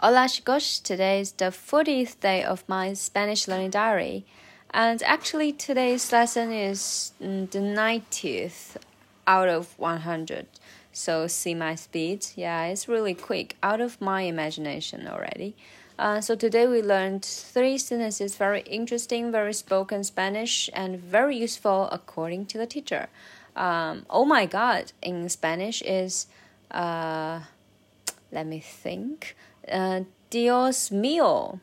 Hola chicos, today is the 40th day of my Spanish learning diary. And actually, today's lesson is mm, the 90th out of 100. So, see my speed. Yeah, it's really quick, out of my imagination already. Uh, so, today we learned three sentences very interesting, very spoken Spanish, and very useful according to the teacher. Um, oh my god in Spanish is, uh, let me think uh, Dios mío.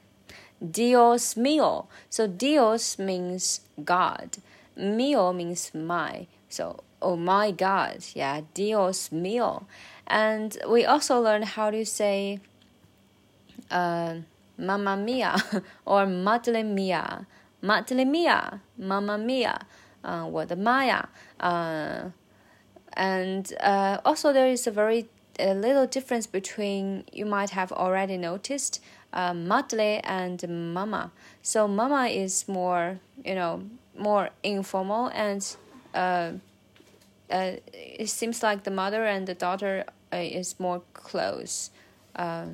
Dios mío. So Dios means God. Mío means my. So oh my God, yeah, Dios mío. And we also learned how to say uh, Mamma mia or Madre mia. Madre mia, Mamma mia, uh, 我的妈呀. Uh, and uh, also there is a very a little difference between you might have already noticed uh, madre and mama. So mama is more you know more informal and uh, uh, it seems like the mother and the daughter uh, is more close. Uh,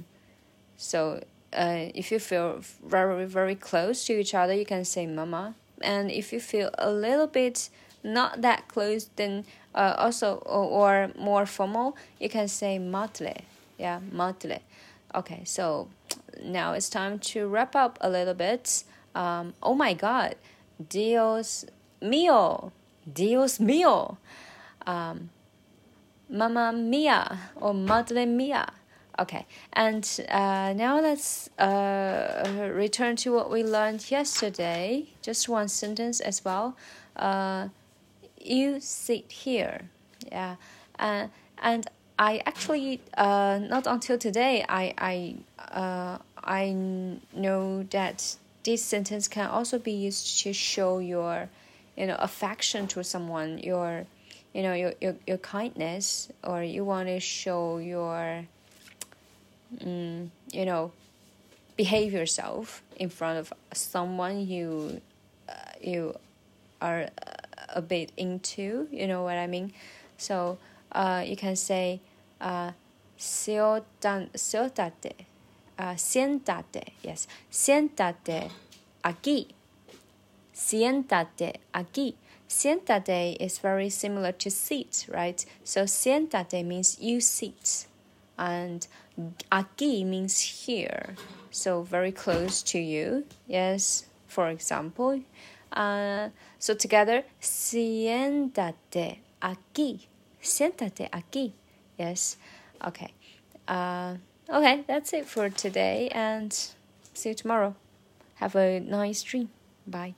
so uh, if you feel very very close to each other, you can say mama. And if you feel a little bit not that close, then uh, also or, or, more formal, you can say madre. Yeah, madre. Okay, so now it's time to wrap up a little bit. Um, oh my God, Dios mío, Dios mío, um, Mamma mia or Madre mia. Okay, and uh, now let's uh, return to what we learned yesterday. Just one sentence as well. Uh, you sit here. Yeah, uh, and I actually uh, not until today I I uh, I know that this sentence can also be used to show your you know affection to someone your you know your your, your kindness or you want to show your um, you know behave yourself in front of someone you uh, you are a bit into, you know what I mean? So uh, you can say uh, uh, siéntate aquí, siéntate aquí. Siéntate is very similar to sit, right? So siéntate means you sit, and aquí means here, so very close to you. Yes, for example, uh, so together, siéntate aquí. Siéntate aquí. Yes. Okay. Uh, okay, that's it for today, and see you tomorrow. Have a nice dream. Bye.